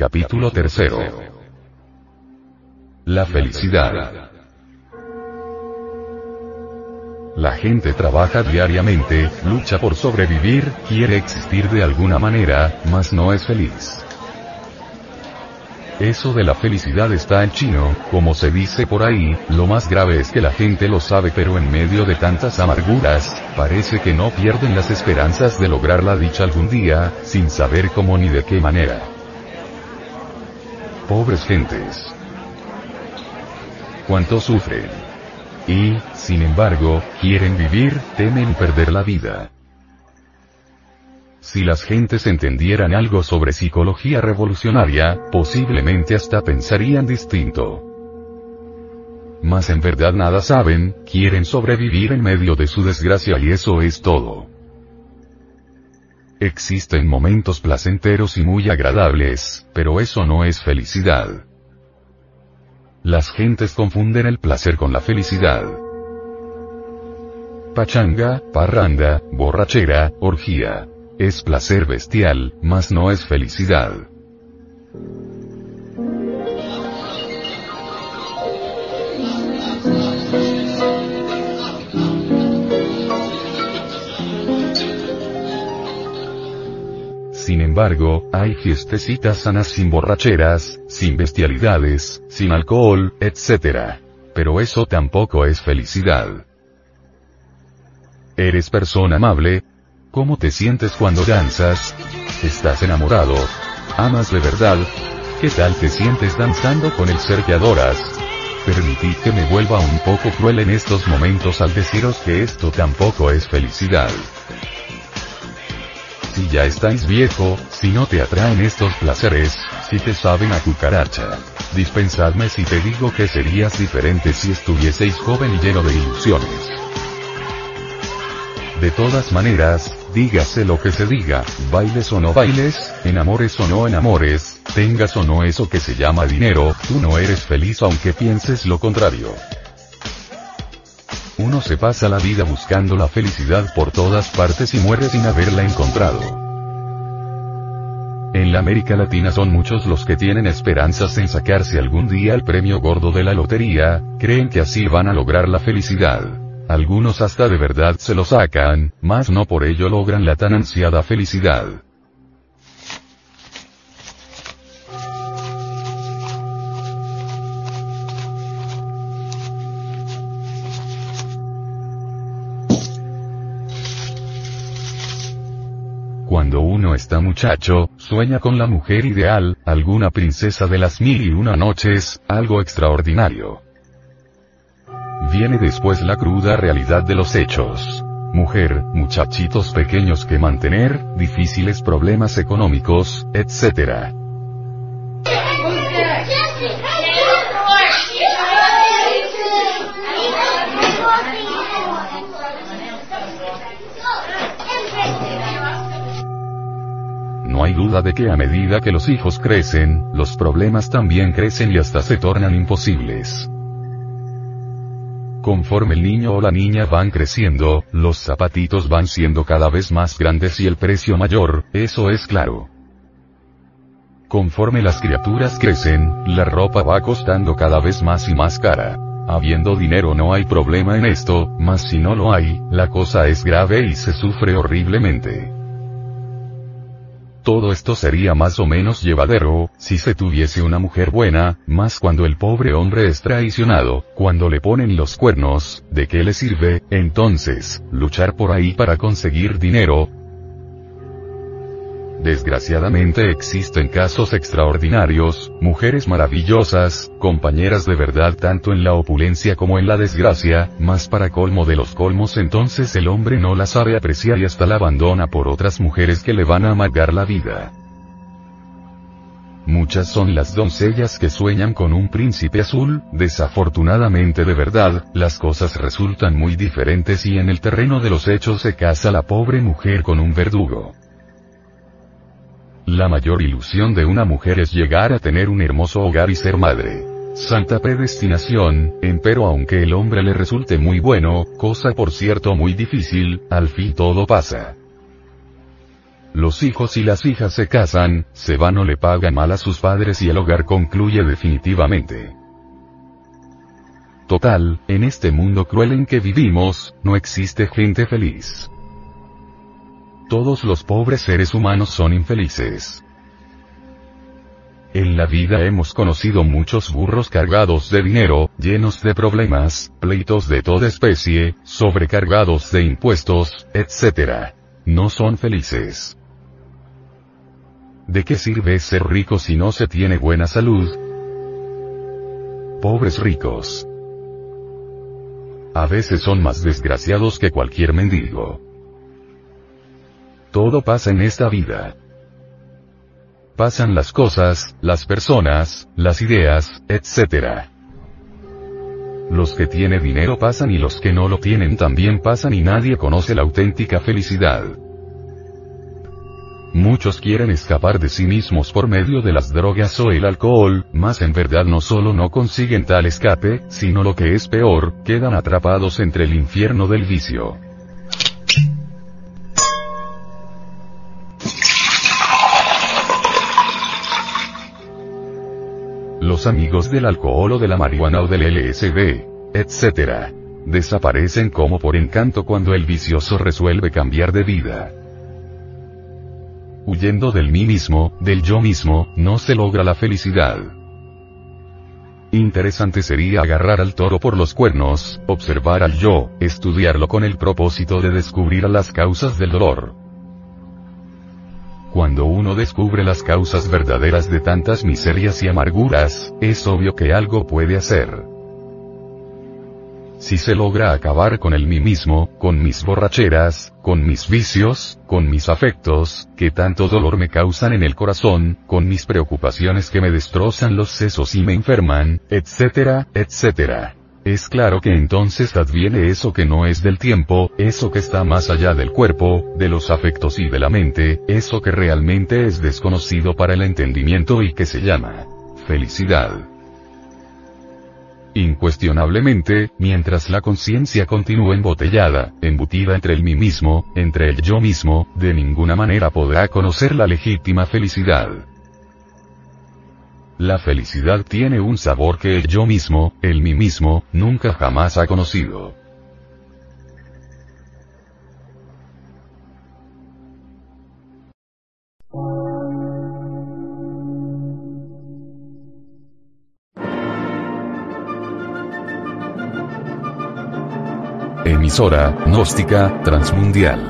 Capítulo tercero. La felicidad. La gente trabaja diariamente, lucha por sobrevivir, quiere existir de alguna manera, mas no es feliz. Eso de la felicidad está en chino, como se dice por ahí, lo más grave es que la gente lo sabe pero en medio de tantas amarguras, parece que no pierden las esperanzas de lograr la dicha algún día, sin saber cómo ni de qué manera pobres gentes. Cuánto sufren. Y, sin embargo, quieren vivir, temen perder la vida. Si las gentes entendieran algo sobre psicología revolucionaria, posiblemente hasta pensarían distinto. Mas en verdad nada saben, quieren sobrevivir en medio de su desgracia y eso es todo. Existen momentos placenteros y muy agradables, pero eso no es felicidad. Las gentes confunden el placer con la felicidad. Pachanga, parranda, borrachera, orgía. Es placer bestial, mas no es felicidad. Sin embargo, hay fiestecitas sanas sin borracheras, sin bestialidades, sin alcohol, etc. Pero eso tampoco es felicidad. ¿Eres persona amable? ¿Cómo te sientes cuando danzas? ¿Estás enamorado? ¿Amas de verdad? ¿Qué tal te sientes danzando con el ser que adoras? Permitid que me vuelva un poco cruel en estos momentos al deciros que esto tampoco es felicidad. Si ya estáis viejo, si no te atraen estos placeres, si te saben a cucaracha. Dispensadme si te digo que serías diferente si estuvieseis joven y lleno de ilusiones. De todas maneras, dígase lo que se diga, bailes o no bailes, enamores o no enamores, tengas o no eso que se llama dinero, tú no eres feliz aunque pienses lo contrario. Uno se pasa la vida buscando la felicidad por todas partes y muere sin haberla encontrado. En la América Latina son muchos los que tienen esperanzas en sacarse algún día el premio gordo de la lotería, creen que así van a lograr la felicidad. Algunos hasta de verdad se lo sacan, mas no por ello logran la tan ansiada felicidad. Cuando uno está muchacho, sueña con la mujer ideal, alguna princesa de las mil y una noches, algo extraordinario. Viene después la cruda realidad de los hechos. Mujer, muchachitos pequeños que mantener, difíciles problemas económicos, etc. No hay duda de que a medida que los hijos crecen, los problemas también crecen y hasta se tornan imposibles. Conforme el niño o la niña van creciendo, los zapatitos van siendo cada vez más grandes y el precio mayor, eso es claro. Conforme las criaturas crecen, la ropa va costando cada vez más y más cara. Habiendo dinero no hay problema en esto, mas si no lo hay, la cosa es grave y se sufre horriblemente. Todo esto sería más o menos llevadero, si se tuviese una mujer buena, más cuando el pobre hombre es traicionado, cuando le ponen los cuernos, ¿de qué le sirve, entonces, luchar por ahí para conseguir dinero? Desgraciadamente existen casos extraordinarios, mujeres maravillosas, compañeras de verdad tanto en la opulencia como en la desgracia, más para colmo de los colmos entonces el hombre no la sabe apreciar y hasta la abandona por otras mujeres que le van a amargar la vida. Muchas son las doncellas que sueñan con un príncipe azul, desafortunadamente de verdad, las cosas resultan muy diferentes y en el terreno de los hechos se casa la pobre mujer con un verdugo. La mayor ilusión de una mujer es llegar a tener un hermoso hogar y ser madre. Santa predestinación, empero aunque el hombre le resulte muy bueno, cosa por cierto muy difícil, al fin todo pasa. Los hijos y las hijas se casan, se van o le pagan mal a sus padres y el hogar concluye definitivamente. Total, en este mundo cruel en que vivimos, no existe gente feliz. Todos los pobres seres humanos son infelices. En la vida hemos conocido muchos burros cargados de dinero, llenos de problemas, pleitos de toda especie, sobrecargados de impuestos, etc. No son felices. ¿De qué sirve ser rico si no se tiene buena salud? Pobres ricos. A veces son más desgraciados que cualquier mendigo. Todo pasa en esta vida. Pasan las cosas, las personas, las ideas, etc. Los que tienen dinero pasan y los que no lo tienen también pasan y nadie conoce la auténtica felicidad. Muchos quieren escapar de sí mismos por medio de las drogas o el alcohol, mas en verdad no solo no consiguen tal escape, sino lo que es peor, quedan atrapados entre el infierno del vicio. Los amigos del alcohol o de la marihuana o del LSD, etc. Desaparecen como por encanto cuando el vicioso resuelve cambiar de vida. Huyendo del mí mismo, del yo mismo, no se logra la felicidad. Interesante sería agarrar al toro por los cuernos, observar al yo, estudiarlo con el propósito de descubrir las causas del dolor. Cuando uno descubre las causas verdaderas de tantas miserias y amarguras, es obvio que algo puede hacer. Si se logra acabar con el mí mismo, con mis borracheras, con mis vicios, con mis afectos, que tanto dolor me causan en el corazón, con mis preocupaciones que me destrozan los sesos y me enferman, etcétera, etcétera. Es claro que entonces adviene eso que no es del tiempo, eso que está más allá del cuerpo, de los afectos y de la mente, eso que realmente es desconocido para el entendimiento y que se llama felicidad. Incuestionablemente, mientras la conciencia continúe embotellada, embutida entre el mí mismo, entre el yo mismo, de ninguna manera podrá conocer la legítima felicidad. La felicidad tiene un sabor que yo mismo, el mí mismo, nunca jamás ha conocido. Emisora, gnóstica, transmundial